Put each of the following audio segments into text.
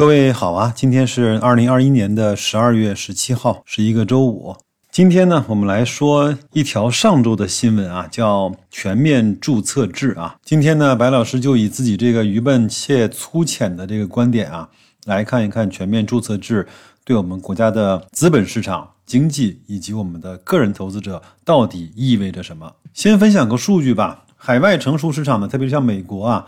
各位好啊，今天是二零二一年的十二月十七号，是一个周五。今天呢，我们来说一条上周的新闻啊，叫全面注册制啊。今天呢，白老师就以自己这个愚笨且粗浅的这个观点啊，来看一看全面注册制对我们国家的资本市场、经济以及我们的个人投资者到底意味着什么。先分享个数据吧，海外成熟市场呢，特别像美国啊。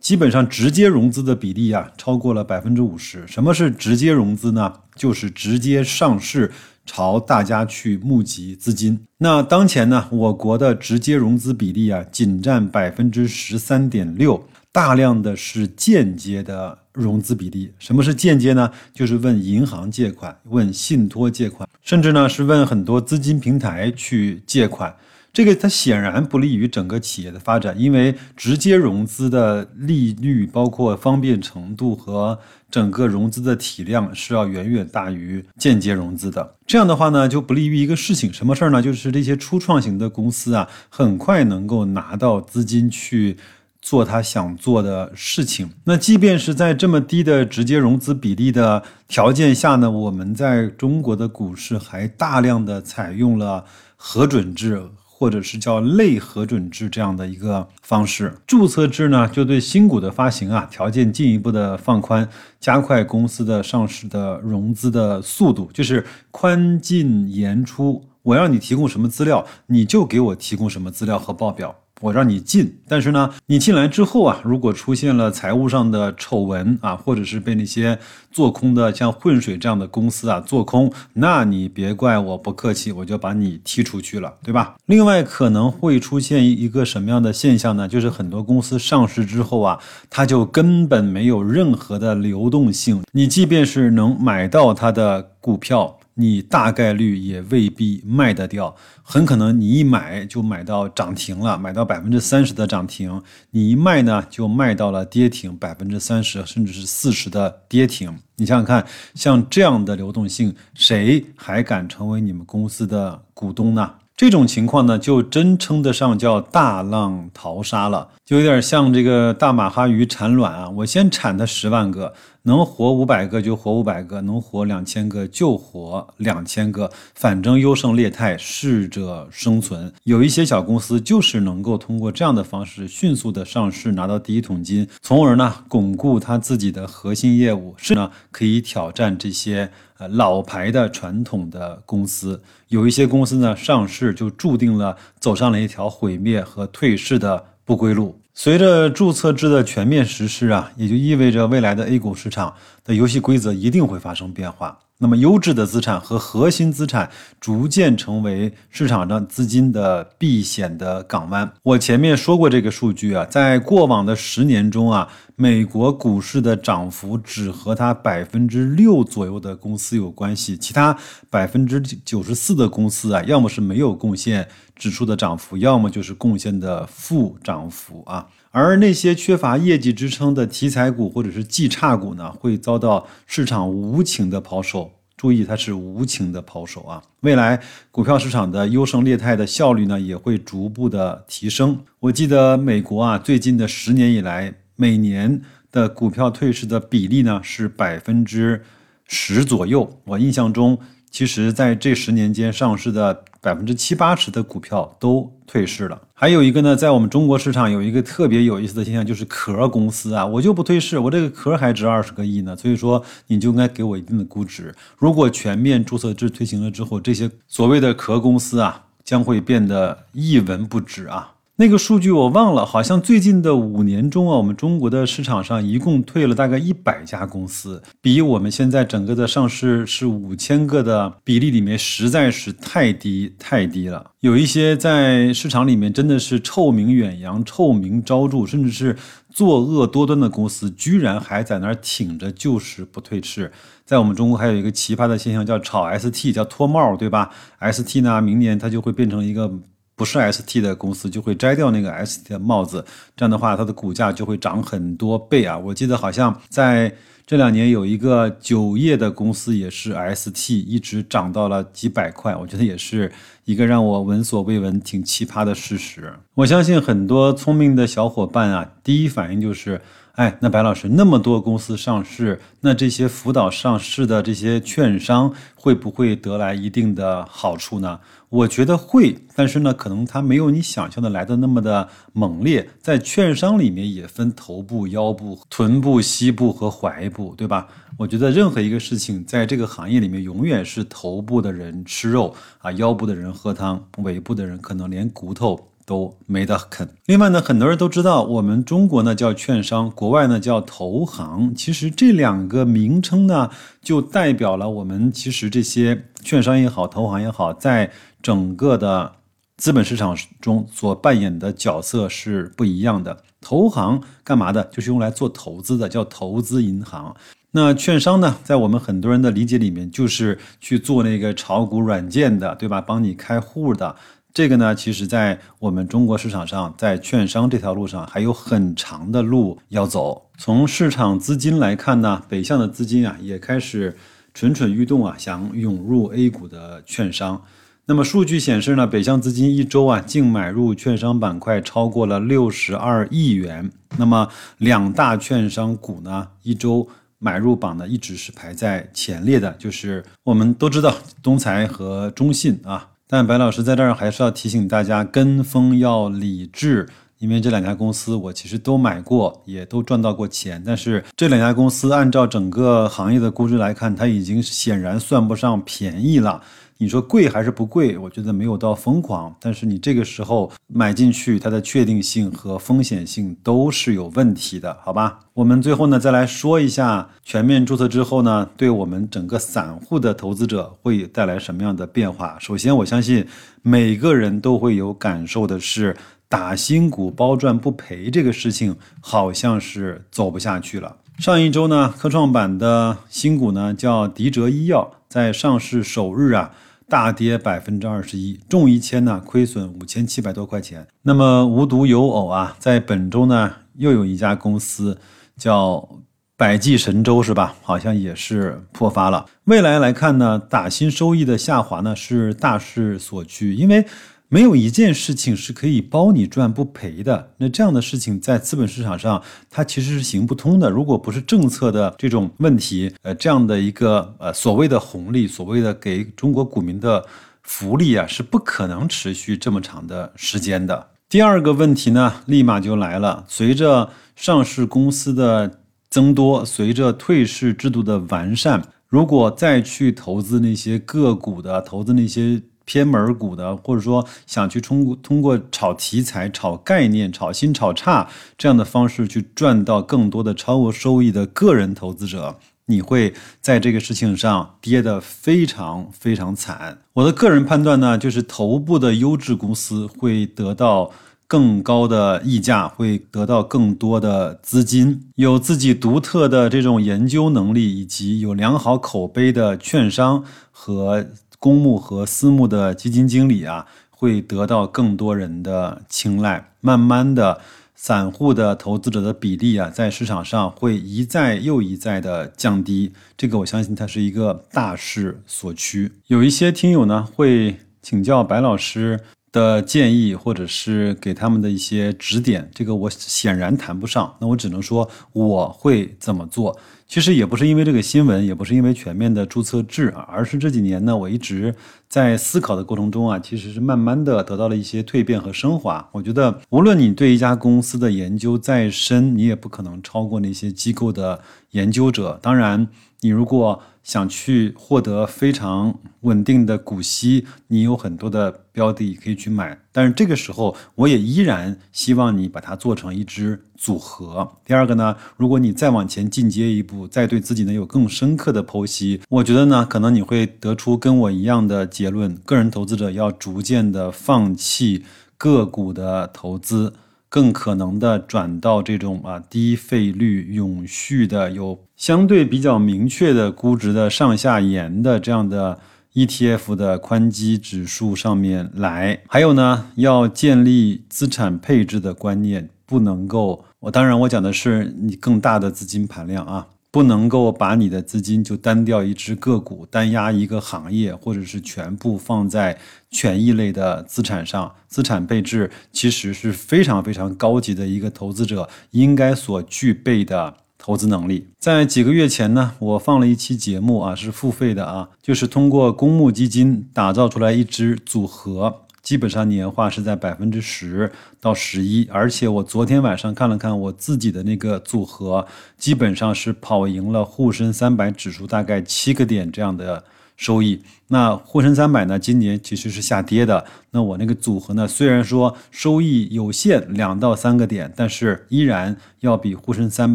基本上直接融资的比例啊，超过了百分之五十。什么是直接融资呢？就是直接上市，朝大家去募集资金。那当前呢，我国的直接融资比例啊，仅占百分之十三点六，大量的是间接的融资比例。什么是间接呢？就是问银行借款，问信托借款，甚至呢是问很多资金平台去借款。这个它显然不利于整个企业的发展，因为直接融资的利率、包括方便程度和整个融资的体量是要远远大于间接融资的。这样的话呢，就不利于一个事情，什么事儿呢？就是这些初创型的公司啊，很快能够拿到资金去做他想做的事情。那即便是在这么低的直接融资比例的条件下呢，我们在中国的股市还大量的采用了核准制。或者是叫类核准制这样的一个方式，注册制呢，就对新股的发行啊条件进一步的放宽，加快公司的上市的融资的速度，就是宽进严出，我让你提供什么资料，你就给我提供什么资料和报表。我让你进，但是呢，你进来之后啊，如果出现了财务上的丑闻啊，或者是被那些做空的像混水这样的公司啊做空，那你别怪我不客气，我就把你踢出去了，对吧？另外可能会出现一个什么样的现象呢？就是很多公司上市之后啊，它就根本没有任何的流动性，你即便是能买到它的股票。你大概率也未必卖得掉，很可能你一买就买到涨停了，买到百分之三十的涨停，你一卖呢就卖到了跌停百分之三十甚至是四十的跌停。你想想看，像这样的流动性，谁还敢成为你们公司的股东呢？这种情况呢，就真称得上叫大浪淘沙了，就有点像这个大马哈鱼产卵啊，我先产它十万个。能活五百个就活五百个，能活两千个就活两千个，反正优胜劣汰，适者生存。有一些小公司就是能够通过这样的方式迅速的上市，拿到第一桶金，从而呢巩固他自己的核心业务，是呢可以挑战这些呃老牌的传统的公司。有一些公司呢上市就注定了走上了一条毁灭和退市的不归路。随着注册制的全面实施啊，也就意味着未来的 A 股市场的游戏规则一定会发生变化。那么，优质的资产和核心资产逐渐成为市场上资金的避险的港湾。我前面说过这个数据啊，在过往的十年中啊，美国股市的涨幅只和它百分之六左右的公司有关系，其他百分之九十四的公司啊，要么是没有贡献指数的涨幅，要么就是贡献的负涨幅啊。而那些缺乏业绩支撑的题材股或者是绩差股呢，会遭到市场无情的抛售。注意，它是无情的抛售啊！未来股票市场的优胜劣汰的效率呢，也会逐步的提升。我记得美国啊，最近的十年以来，每年的股票退市的比例呢是百分之十左右。我印象中。其实，在这十年间上市的百分之七八十的股票都退市了。还有一个呢，在我们中国市场有一个特别有意思的现象，就是壳公司啊，我就不退市，我这个壳还值二十个亿呢，所以说你就应该给我一定的估值。如果全面注册制推行了之后，这些所谓的壳公司啊，将会变得一文不值啊。那个数据我忘了，好像最近的五年中啊，我们中国的市场上一共退了大概一百家公司，比我们现在整个的上市是五千个的比例里面实在是太低太低了。有一些在市场里面真的是臭名远扬、臭名昭著，甚至是作恶多端的公司，居然还在那儿挺着，就是不退市。在我们中国还有一个奇葩的现象叫炒 ST，叫脱帽，对吧？ST 呢，明年它就会变成一个。不是 ST 的公司就会摘掉那个 ST 的帽子，这样的话它的股价就会涨很多倍啊！我记得好像在这两年有一个酒业的公司也是 ST，一直涨到了几百块，我觉得也是一个让我闻所未闻、挺奇葩的事实。我相信很多聪明的小伙伴啊，第一反应就是。哎，那白老师，那么多公司上市，那这些辅导上市的这些券商会不会得来一定的好处呢？我觉得会，但是呢，可能它没有你想象的来的那么的猛烈。在券商里面也分头部、腰部、臀部、膝部和踝部，对吧？我觉得任何一个事情在这个行业里面，永远是头部的人吃肉啊，腰部的人喝汤，尾部的人可能连骨头。都没得啃。另外呢，很多人都知道，我们中国呢叫券商，国外呢叫投行。其实这两个名称呢，就代表了我们其实这些券商也好，投行也好，在整个的资本市场中所扮演的角色是不一样的。投行干嘛的？就是用来做投资的，叫投资银行。那券商呢，在我们很多人的理解里面，就是去做那个炒股软件的，对吧？帮你开户的。这个呢，其实，在我们中国市场上，在券商这条路上还有很长的路要走。从市场资金来看呢，北向的资金啊，也开始蠢蠢欲动啊，想涌入 A 股的券商。那么数据显示呢，北向资金一周啊，净买入券商板块超过了六十二亿元。那么两大券商股呢，一周买入榜呢，一直是排在前列的，就是我们都知道东财和中信啊。但白老师在这儿还是要提醒大家，跟风要理智，因为这两家公司我其实都买过，也都赚到过钱。但是这两家公司按照整个行业的估值来看，它已经显然算不上便宜了。你说贵还是不贵？我觉得没有到疯狂，但是你这个时候买进去，它的确定性和风险性都是有问题的，好吧？我们最后呢，再来说一下全面注册之后呢，对我们整个散户的投资者会带来什么样的变化？首先，我相信每个人都会有感受的是，打新股包赚不赔这个事情好像是走不下去了。上一周呢，科创板的新股呢叫迪哲医药，在上市首日啊。大跌百分之二十一，中一千呢，亏损五千七百多块钱。那么无独有偶啊，在本周呢，又有一家公司叫百济神州，是吧？好像也是破发了。未来来看呢，打新收益的下滑呢，是大势所趋，因为。没有一件事情是可以包你赚不赔的。那这样的事情在资本市场上，它其实是行不通的。如果不是政策的这种问题，呃，这样的一个呃所谓的红利，所谓的给中国股民的福利啊，是不可能持续这么长的时间的。第二个问题呢，立马就来了。随着上市公司的增多，随着退市制度的完善，如果再去投资那些个股的，投资那些。偏门股的，或者说想去通过通过炒题材、炒概念、炒新炒差这样的方式去赚到更多的超额收益的个人投资者，你会在这个事情上跌得非常非常惨。我的个人判断呢，就是头部的优质公司会得到更高的溢价，会得到更多的资金，有自己独特的这种研究能力以及有良好口碑的券商和。公募和私募的基金经理啊，会得到更多人的青睐。慢慢的，散户的投资者的比例啊，在市场上会一再又一再的降低。这个我相信它是一个大势所趋。有一些听友呢，会请教白老师。的建议，或者是给他们的一些指点，这个我显然谈不上。那我只能说我会怎么做。其实也不是因为这个新闻，也不是因为全面的注册制啊，而是这几年呢，我一直在思考的过程中啊，其实是慢慢的得到了一些蜕变和升华。我觉得，无论你对一家公司的研究再深，你也不可能超过那些机构的研究者。当然，你如果想去获得非常稳定的股息，你有很多的标的可以去买，但是这个时候我也依然希望你把它做成一支组合。第二个呢，如果你再往前进阶一步，再对自己呢有更深刻的剖析，我觉得呢，可能你会得出跟我一样的结论：个人投资者要逐渐的放弃个股的投资。更可能的转到这种啊低费率、永续的、有相对比较明确的估值的上下沿的这样的 ETF 的宽基指数上面来。还有呢，要建立资产配置的观念，不能够。我当然我讲的是你更大的资金盘量啊。不能够把你的资金就单调一只个股、单压一个行业，或者是全部放在权益类的资产上。资产配置其实是非常非常高级的一个投资者应该所具备的投资能力。在几个月前呢，我放了一期节目啊，是付费的啊，就是通过公募基金打造出来一支组合。基本上年化是在百分之十到十一，而且我昨天晚上看了看我自己的那个组合，基本上是跑赢了沪深三百指数大概七个点这样的收益。那沪深三百呢，今年其实是下跌的。那我那个组合呢，虽然说收益有限，两到三个点，但是依然要比沪深三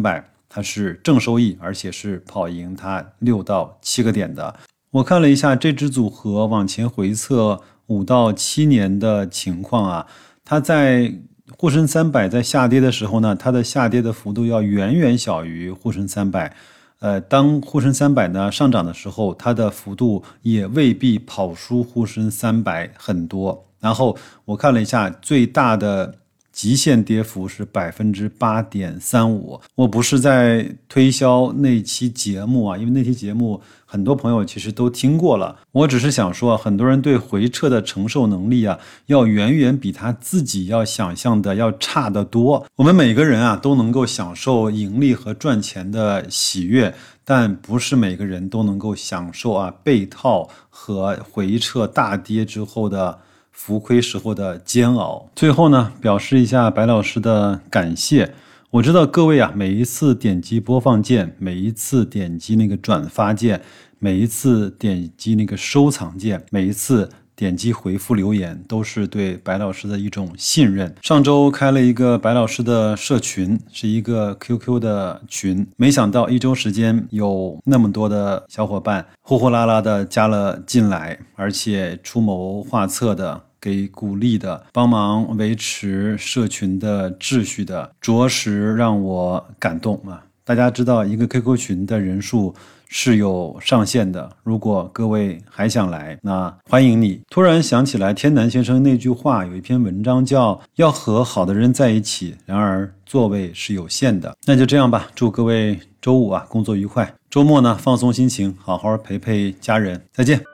百它是正收益，而且是跑赢它六到七个点的。我看了一下这支组合往前回测。五到七年的情况啊，它在沪深三百在下跌的时候呢，它的下跌的幅度要远远小于沪深三百。呃，当沪深三百呢上涨的时候，它的幅度也未必跑输沪深三百很多。然后我看了一下，最大的。极限跌幅是百分之八点三五。我不是在推销那期节目啊，因为那期节目很多朋友其实都听过了。我只是想说，很多人对回撤的承受能力啊，要远远比他自己要想象的要差得多。我们每个人啊，都能够享受盈利和赚钱的喜悦，但不是每个人都能够享受啊被套和回撤大跌之后的。浮亏时候的煎熬。最后呢，表示一下白老师的感谢。我知道各位啊，每一次点击播放键，每一次点击那个转发键，每一次点击那个收藏键，每一次。点击回复留言都是对白老师的一种信任。上周开了一个白老师的社群，是一个 QQ 的群，没想到一周时间有那么多的小伙伴呼呼啦啦的加了进来，而且出谋划策的、给鼓励的、帮忙维持社群的秩序的，着实让我感动啊！大家知道，一个 QQ 群的人数。是有上限的。如果各位还想来，那欢迎你。突然想起来，天南先生那句话，有一篇文章叫“要和好的人在一起”，然而座位是有限的。那就这样吧，祝各位周五啊工作愉快，周末呢放松心情，好好陪陪家人。再见。